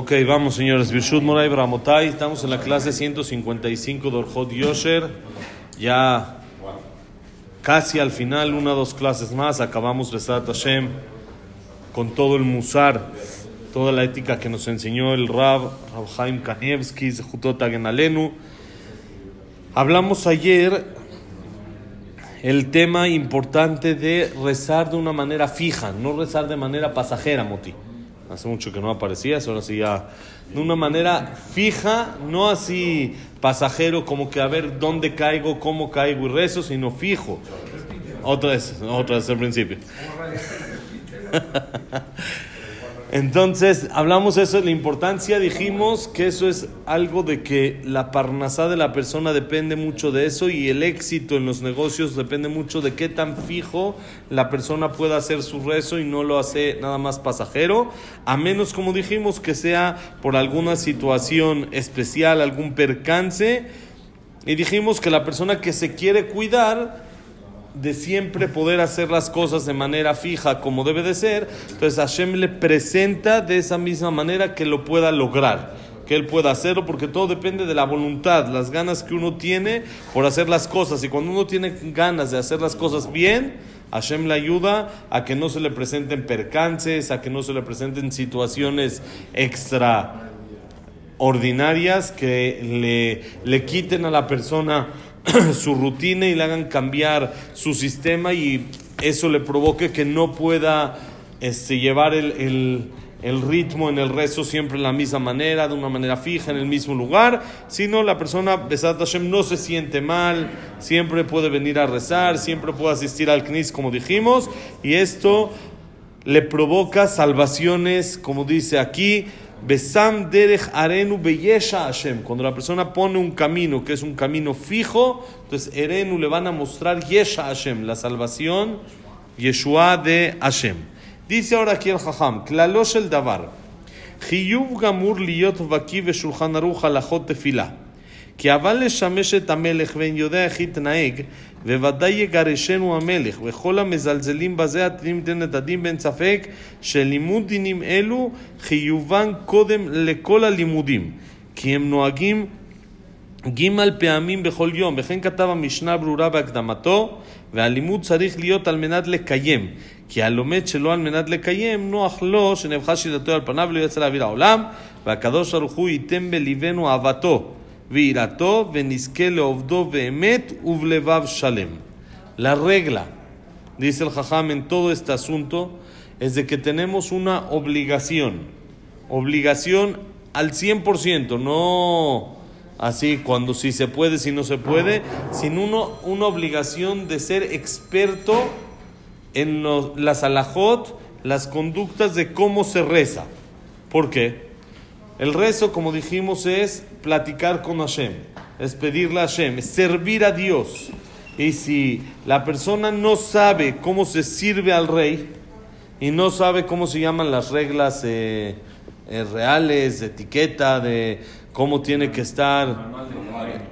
Ok, vamos señores. Birshut Moray Bramotai. Estamos en la clase 155 de Orjot Yosher. Ya casi al final, una o dos clases más. Acabamos Besat Hashem con todo el musar, toda la ética que nos enseñó el Rab, Rab Haim Kanievski, Zehutot Alenu. Hablamos ayer el tema importante de rezar de una manera fija, no rezar de manera pasajera, Moti. Hace mucho que no aparecía, ahora sí ya. De una manera fija, no así pasajero, como que a ver dónde caigo, cómo caigo y rezo, sino fijo. Otra vez, otra vez al principio. Entonces, hablamos eso de la importancia, dijimos que eso es algo de que la parnasá de la persona depende mucho de eso y el éxito en los negocios depende mucho de qué tan fijo la persona pueda hacer su rezo y no lo hace nada más pasajero, a menos, como dijimos, que sea por alguna situación especial, algún percance. Y dijimos que la persona que se quiere cuidar, de siempre poder hacer las cosas de manera fija como debe de ser, entonces Hashem le presenta de esa misma manera que lo pueda lograr, que él pueda hacerlo, porque todo depende de la voluntad, las ganas que uno tiene por hacer las cosas. Y cuando uno tiene ganas de hacer las cosas bien, Hashem le ayuda a que no se le presenten percances, a que no se le presenten situaciones extraordinarias que le, le quiten a la persona su rutina y le hagan cambiar su sistema y eso le provoque que no pueda este, llevar el, el, ritmo en el rezo siempre en la misma manera, de una manera fija, en el mismo lugar, sino la persona, Besat Hashem, no se siente mal, siempre puede venir a rezar, siempre puede asistir al Knis, como dijimos, y esto le provoca salvaciones, como dice aquí, Besam derech arenu belleza Hashem. Cuando la persona pone un camino que es un camino fijo, entonces erenu le van a mostrar yesha Hashem, la salvación, Yeshua de Hashem. Dice ahora aquí el Jajam, Klalosh el Davar. Hiyuv gamur liyot vaki veshulchan halachot tefila. כי אבל לשמש את המלך ואין יודע איך יתנהג, וודאי יגרשנו המלך, וכל המזלזלים בזה התנים תן את הדין בין ספק שלימוד דינים אלו חיובן קודם לכל הלימודים, כי הם נוהגים ג' פעמים בכל יום, וכן כתב המשנה ברורה בהקדמתו, והלימוד צריך להיות על מנת לקיים, כי הלומד שלא על מנת לקיים, נוח לו שנבחה שיטתו על פניו ולא יצא לאוויר העולם, והקדוש ברוך הוא ייתן בליבנו אהבתו. Virato, uvlevav shalem. La regla, dice el Jajam en todo este asunto, es de que tenemos una obligación. Obligación al 100%, no así cuando si se puede, si no se puede, sino uno, una obligación de ser experto en las alajot, las conductas de cómo se reza. ¿Por qué? El rezo, como dijimos, es platicar con Hashem, es pedirle a Hashem, es servir a Dios. Y si la persona no sabe cómo se sirve al rey y no sabe cómo se llaman las reglas eh, eh, reales, de etiqueta, de cómo tiene que estar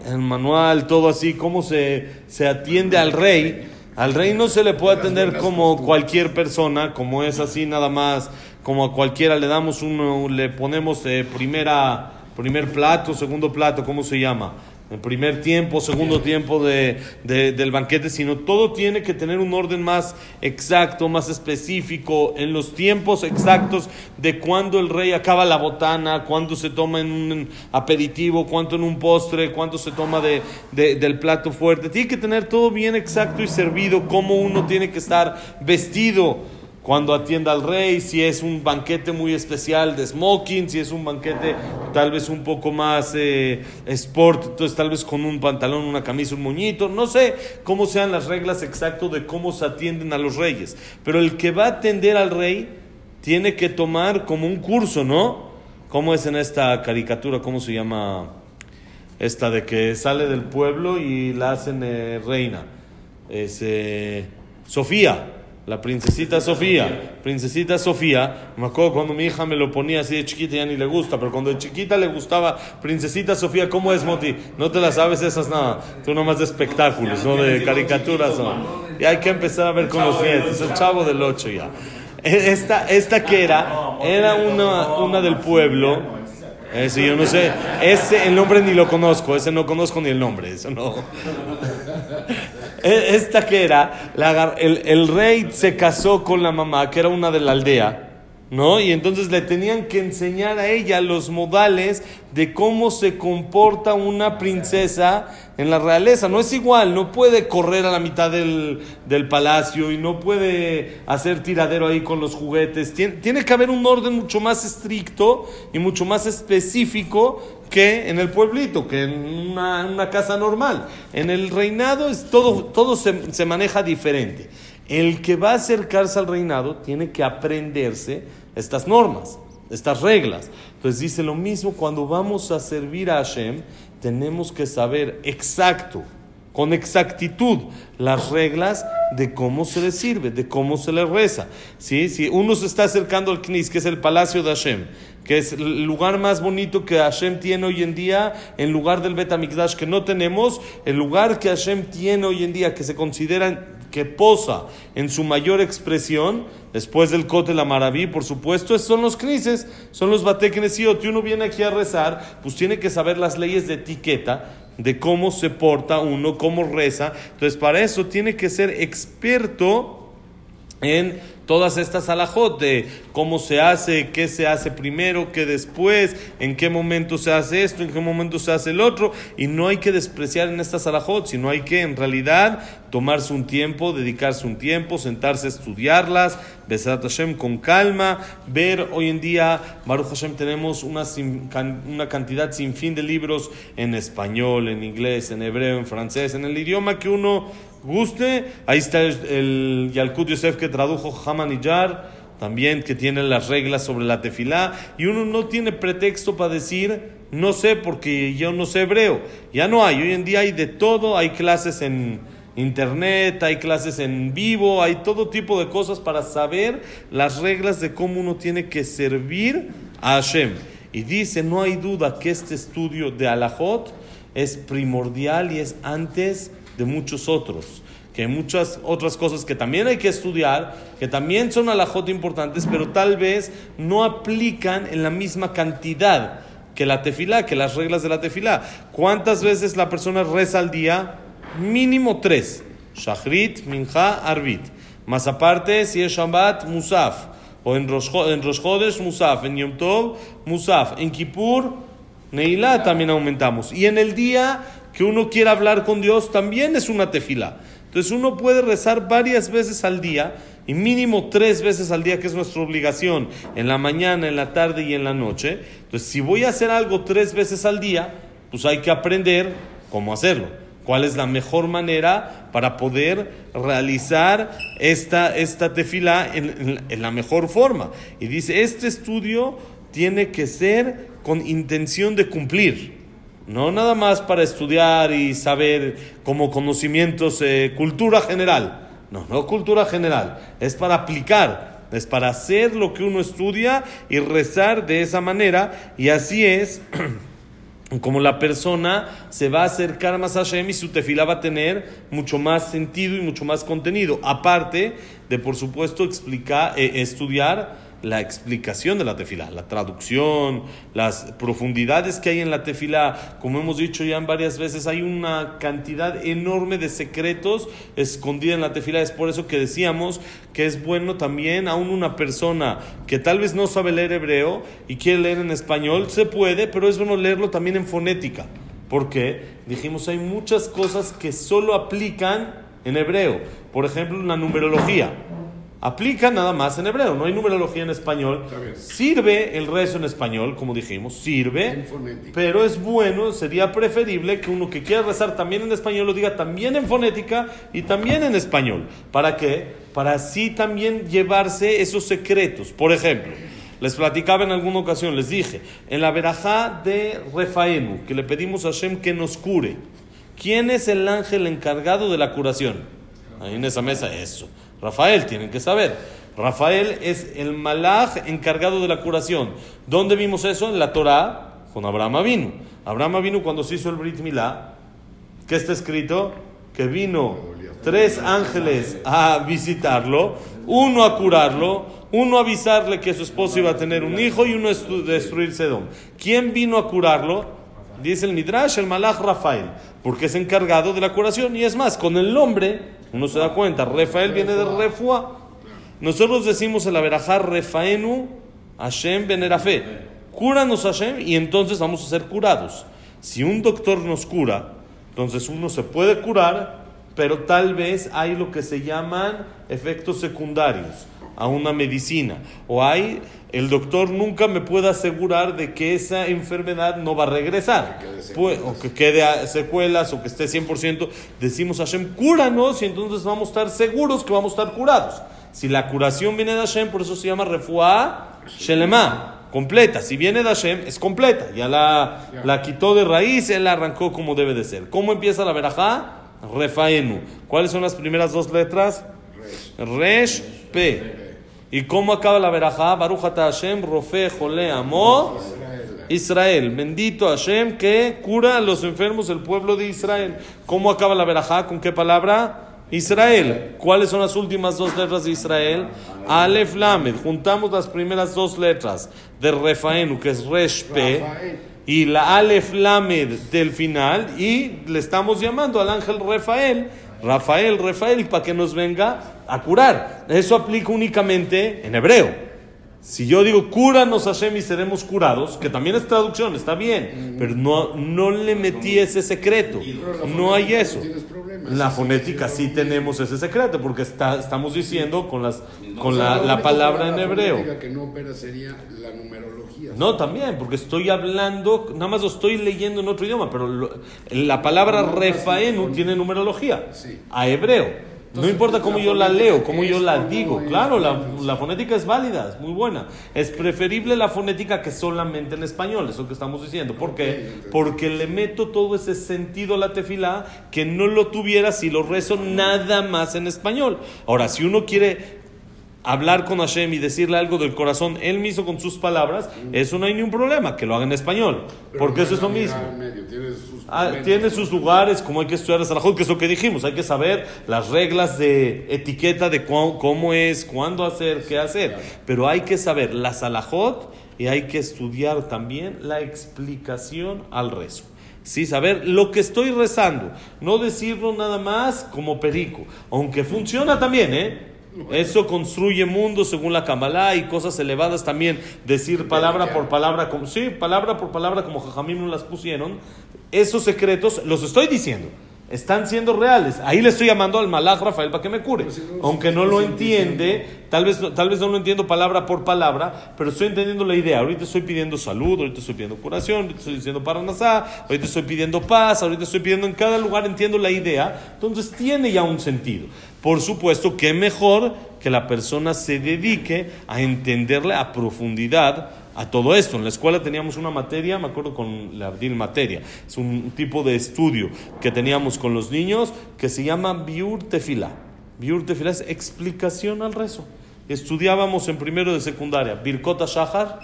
el manual, todo así, cómo se, se atiende al rey, al rey no se le puede atender como cualquier persona, como es así nada más como a cualquiera le damos uno, le ponemos eh, primera, primer plato, segundo plato, ¿cómo se llama? El primer tiempo, segundo tiempo de, de, del banquete, sino todo tiene que tener un orden más exacto, más específico, en los tiempos exactos de cuándo el rey acaba la botana, cuándo se toma en un aperitivo, cuánto en un postre, cuánto se toma de, del plato fuerte. Tiene que tener todo bien exacto y servido, cómo uno tiene que estar vestido cuando atienda al rey, si es un banquete muy especial de smoking, si es un banquete tal vez un poco más eh, sport, entonces tal vez con un pantalón, una camisa, un moñito, no sé cómo sean las reglas exactas de cómo se atienden a los reyes, pero el que va a atender al rey tiene que tomar como un curso, ¿no? ¿Cómo es en esta caricatura? ¿Cómo se llama? Esta de que sale del pueblo y la hacen eh, reina. Es eh, Sofía. La princesita Sofía, princesita Sofía, me acuerdo cuando mi hija me lo ponía así de chiquita ya ni le gusta, pero cuando de chiquita le gustaba princesita Sofía, ¿cómo es Moti? No te la sabes esas nada, tú nomás de espectáculos, no de caricaturas, no. Y hay que empezar a ver con los nietos, el chavo del 8 ya. Esta, esta que era, era una, una del pueblo. Ese yo no sé, ese el nombre ni lo conozco, ese no conozco ni el nombre, eso no. E, esta que era, el, el rey se casó con la mamá, que era una de la aldea ¿no? Y entonces le tenían que enseñar a ella los modales de cómo se comporta una princesa en la realeza. No es igual, no puede correr a la mitad del, palacio y no puede hacer tiradero ahí con los juguetes. Tiene, que haber un orden mucho más estricto y mucho más específico que en el pueblito, que en una, casa normal. En el reinado es todo, todo se, se maneja diferente. El que va a acercarse al reinado tiene que aprenderse estas normas, estas reglas. Entonces dice lo mismo cuando vamos a servir a Hashem, tenemos que saber exacto, con exactitud, las reglas de cómo se le sirve, de cómo se le reza. ¿Sí? Si uno se está acercando al Knis, que es el palacio de Hashem, que es el lugar más bonito que Hashem tiene hoy en día, en lugar del Bet que no tenemos, el lugar que Hashem tiene hoy en día, que se considera que posa en su mayor expresión, después del Cote la Maraví, por supuesto, son los crises, son los bateknesiot. Y uno viene aquí a rezar, pues tiene que saber las leyes de etiqueta, de cómo se porta uno, cómo reza. Entonces, para eso tiene que ser experto en todas estas alajot de cómo se hace, qué se hace primero, qué después, en qué momento se hace esto, en qué momento se hace el otro, y no hay que despreciar en estas alajot, sino hay que en realidad tomarse un tiempo, dedicarse un tiempo, sentarse a estudiarlas, besar Hashem con calma, ver hoy en día, Baruch Hashem, tenemos una, una cantidad sin fin de libros en español, en inglés, en hebreo, en francés, en el idioma que uno guste. Ahí está el, Yalkut Yosef que tradujo Hamaniyar, también que tiene las reglas sobre la tefilá. Y uno no tiene pretexto para decir, no sé porque yo no sé hebreo. Ya no hay, hoy en día hay de todo, hay clases en internet, hay clases en vivo, hay todo tipo de cosas para saber las reglas de cómo uno tiene que servir a Hashem. Y dice, no hay duda que este estudio de Alajot es primordial y es antes de muchos otros. Que hay muchas otras cosas que también hay que estudiar, que también son alajot importantes, pero tal vez no aplican en la misma cantidad que la tefilá, que las reglas de la tefilá. ¿Cuántas veces la persona reza al día? Mínimo tres. Shachrit, Minja, Arbit. Más aparte, si es Shabbat, Musaf. O en Rosh, en Musaf. En Yom Tov, Musaf. En Kippur, Neilá también aumentamos. Y en el día que uno quiera hablar con Dios también es una tefila. Entonces uno puede rezar varias veces al día y mínimo tres veces al día, que es nuestra obligación, en la mañana, en la tarde y en la noche. Entonces si voy a hacer algo tres veces al día, pues hay que aprender cómo hacerlo. ¿Cuál es la mejor manera para poder realizar esta, esta tefila en, en la mejor forma? Y dice, este estudio tiene que ser con intención de cumplir. No nada más para estudiar y saber como conocimientos, eh, cultura general. No, no cultura general. Es para aplicar, es para hacer lo que uno estudia y rezar de esa manera. Y así es como la persona se va a acercar más a Hashem y su tefila va a tener mucho más sentido y mucho más contenido. Aparte de, por supuesto, explicar, eh, estudiar la explicación de la tefila, la traducción, las profundidades que hay en la tefila. Como hemos dicho ya varias veces, hay una cantidad enorme de secretos escondidos en la tefila. Es por eso que decíamos que es bueno también, aún una persona que tal vez no sabe leer hebreo y quiere leer en español, se puede, pero es bueno leerlo también en fonética. Porque dijimos, hay muchas cosas que solo aplican en hebreo. Por ejemplo, la numerología aplica nada más en hebreo, no hay numerología en español. Sirve el rezo en español, como dijimos, sirve, pero es bueno, sería preferible que uno que quiera rezar también en español lo diga también en fonética y también en español. ¿Para qué? Para así también llevarse esos secretos. Por ejemplo, les platicaba en alguna ocasión, les dije, en la verajá de Refaenu, que le pedimos a Hashem que nos cure, ¿quién es el ángel encargado de la curación? Ahí en esa mesa, eso. Rafael, tienen que saber. Rafael es el malaj encargado de la curación. ¿Dónde vimos eso? En la Torah, con Abraham vino. Abraham vino cuando se hizo el Brit Milá. ¿Qué está escrito? Que vino tres ángeles a visitarlo, uno a curarlo, Uno avisarle que su esposo iba a tener un hijo y uno estu- destruir Sedom. ¿Quién vino a curarlo? Dice el Midrash, el Malach Rafael, porque es encargado de la curación. Y es más, con el nombre, uno se da cuenta, Rafael viene de Refua. Nosotros decimos el Averajá Refaenu Hashem Benerafe. Cúranos Hashem y entonces vamos a ser curados. Si un doctor nos cura, entonces uno se puede curar, pero tal vez hay lo que se llaman efectos secundarios a una medicina. O hay, el doctor nunca me puede asegurar de que esa enfermedad no va a regresar. O que quede a- secuelas o que esté 100%. Decimos Hashem, cúranos y entonces vamos a estar seguros que vamos a estar curados. Si la curación viene de Hashem, por eso se llama refuá shelema, completa. Si viene de Hashem, es completa. Ya la, la quitó de raíz, él la arrancó como debe de ser. ¿Cómo empieza la verajá? Refaenu. ¿Cuáles son las primeras dos letras? Resh P. ¿Y cómo acaba la verajá? Baruch Hashem, Rofe, Jole, Amo, Israel. Bendito Hashem que cura a los enfermos del pueblo de Israel. ¿Cómo acaba la verajá? ¿Con qué palabra? Israel. ¿Cuáles son las últimas dos letras de Israel? Aleph Lamed. Juntamos las primeras dos letras de Refaenu, que es Resh P, y la Aleph Lamed del final, y le estamos llamando al ángel Rafael, Rafael, Rafael, para que nos venga a curar. Eso aplica únicamente en hebreo. Si yo digo, cúranos Hashem y seremos curados, que también es traducción, está bien, pero no, no le metí ese secreto. No hay eso. La fonética sí tenemos ese secreto, porque está, estamos diciendo con, las, con la, la palabra en hebreo. que no opera sería la numerología. No, también, porque estoy hablando, nada más lo estoy leyendo en otro idioma, pero la palabra refaenu tiene numerología, a hebreo. No importa cómo yo la leo, cómo yo la digo. Claro, la, fonética es válida, es muy buena. Es preferible la fonética que solamente en español, es lo que estamos diciendo. ¿Por qué? Porque le meto todo ese sentido a la tefilá que no lo tuviera si lo rezo nada más en español. Ahora, si uno quiere hablar con Hashem y decirle algo del corazón él mismo con sus palabras, eso no hay ningún problema, que lo haga en español, Pero porque eso es lo mismo. Ah, tiene sus lugares, como hay que estudiar el Salahot, que es lo que dijimos, hay que saber las reglas de etiqueta de cu- cómo es, cuándo hacer, qué hacer, pero hay que saber la Salahot y hay que estudiar también la explicación al rezo. Sí, saber lo que estoy rezando, no decirlo nada más como perico, aunque funciona también, ¿eh? Eso construye mundos según la Kabbalah y cosas elevadas también. Decir palabra por palabra, como, sí, palabra por palabra, como Jajamim nos las pusieron. Esos secretos los estoy diciendo. Están siendo reales. Ahí le estoy llamando al Malach Rafael para que me cure. Pero si no, Aunque si no no lo entiende, tal vez, no- tal vez no lo entiendo palabra por palabra, pero estoy entendiendo la idea. Ahorita estoy pidiendo salud, ahorita estoy pidiendo curación, ahorita estoy diciendo paranasá, ahorita estoy pidiendo paz, ahorita estoy pidiendo en cada lugar, entiendo la idea. Entonces tiene ya un sentido. Por supuesto que mejor que la persona se dedique a entenderle a profundidad a todo esto. En la escuela teníamos una materia, me acuerdo con la Abdil Materia, es un tipo de estudio que teníamos con los niños que se llama Biur Tefilá. Biur Tefilá es explicación al rezo. Estudiábamos en primero de secundaria, Birkota Shahar,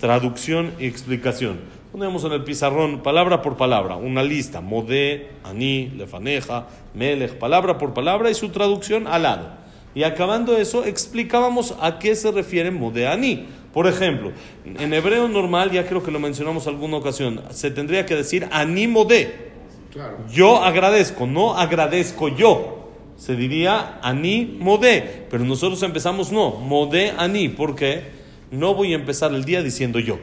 traducción y explicación. Poníamos en el pizarrón, palabra por palabra, una lista, Modé, Aní, Lefaneja, Melech, palabra por palabra y su traducción al lado. Y acabando eso, explicábamos a qué se refiere Modé Aní. Por ejemplo, en hebreo normal, ya creo que lo mencionamos alguna ocasión, se tendría que decir Modé. Claro. Yo agradezco, no agradezco yo. Se diría Aní Modé. Pero nosotros empezamos no, Modé Aní. ¿Por qué? No voy a empezar el día diciendo yo.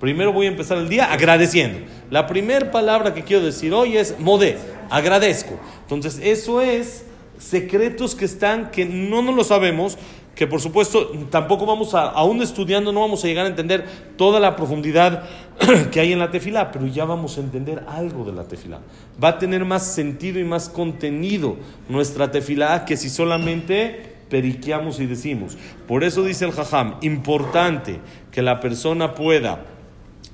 Primero voy a empezar el día agradeciendo. La primera palabra que quiero decir hoy es Modé, agradezco. Entonces, eso es secretos que están, que no nos lo sabemos, que por supuesto tampoco vamos a, aún estudiando, no vamos a llegar a entender toda la profundidad que hay en la tefilá, pero ya vamos a entender algo de la tefilá. Va a tener más sentido y más contenido nuestra tefilá que si solamente periqueamos y decimos. Por eso dice el jajam, importante que la persona pueda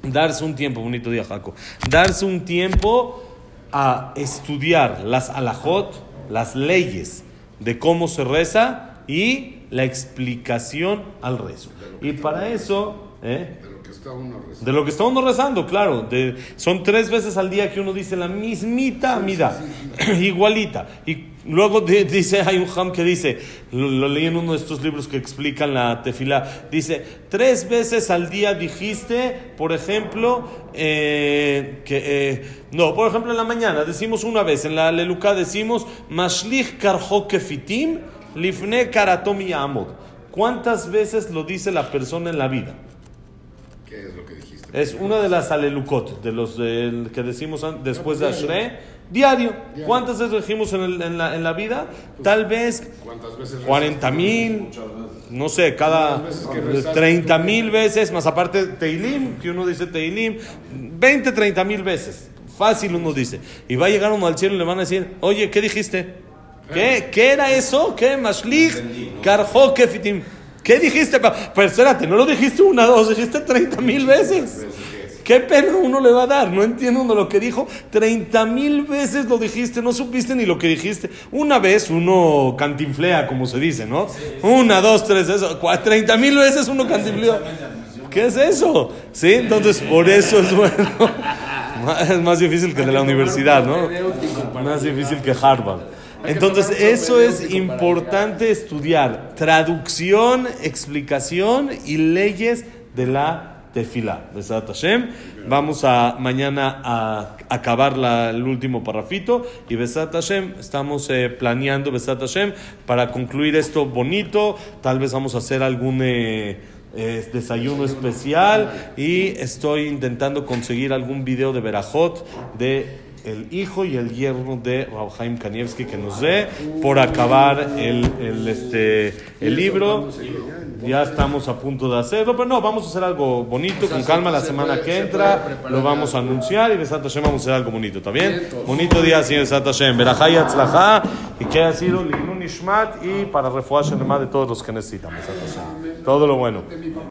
darse un tiempo, bonito día Jaco, darse un tiempo a estudiar las alajot, las leyes de cómo se reza y la explicación al rezo. Y para eso, ¿eh? De lo que está uno rezando. De lo que está uno rezando, claro. De, son tres veces al día que uno dice la mismita amida, igualita. Y luego di- dice, hay un ham que dice, lo, lo leí en uno de estos libros que explican la tefila, dice, tres veces al día dijiste, por ejemplo, eh, que, eh, no, por ejemplo en la mañana decimos una vez, en la aleluca decimos, mashlich karjo kefitim, lifne karatom y amod. ¿Cuántas veces lo dice la persona en la vida? ¿Qué es lo que dijiste? Es una de las alelukot, de los del- que decimos después de Ashre, diario. ¿Cuántas veces dijimos en, el- en la, en la vida? Tal vez ¿Cuántas veces? 40 mil, no sé, cada Muchas veces que rezaste. 30 mil veces, más aparte Teilim, que uno dice Teilim, 20, 30 mil veces. Fácil uno dice. Y va a llegar uno al cielo y le van a decir, oye, ¿qué dijiste? ¿Qué? ¿Qué era eso? ¿Qué? Mashlich, Karjo, Kefitim. ¿Qué dijiste? Pero espérate, no lo dijiste una, dos, dijiste 30 mil veces. ¿Qué pena uno le va a dar? No entiendo uno lo que dijo. 30 mil veces lo dijiste, no supiste ni lo que dijiste. Una vez uno cantinflea, como se dice, ¿no? Una, dos, tres, eso. 30 mil veces uno cantinflea. ¿Qué es eso? ¿Sí? Entonces, por eso es bueno. Es más difícil que de la universidad, ¿no? Más difícil que Harvard. Entonces, eso es importante estudiar. Traducción, explicación y leyes de la tefila. Besat Hashem. Vamos a mañana a acabar la- el último parrafito. Y Besat Hashem, estamos eh, planeando Besat Hashem para concluir esto bonito. Tal vez vamos a hacer algún. eh, eh, desayuno especial y estoy intentando conseguir algún video de Berajot de el hijo y el yerno de Rauhaim Kanievski que nos dé por acabar el, el, este, el libro. Ya estamos a punto de hacerlo, pero no, vamos a hacer algo bonito, con calma la se semana que entra, lo vamos a anunciar y Besat Hashem vamos a hacer algo bonito, ¿está bien? Bonito día, señor Besat Hashem. Berajá y Atzlajá, y que haya sido Linun Ishmat y para refugiarse de todos los que necesitan, Besat Hashem. Todo lo bueno.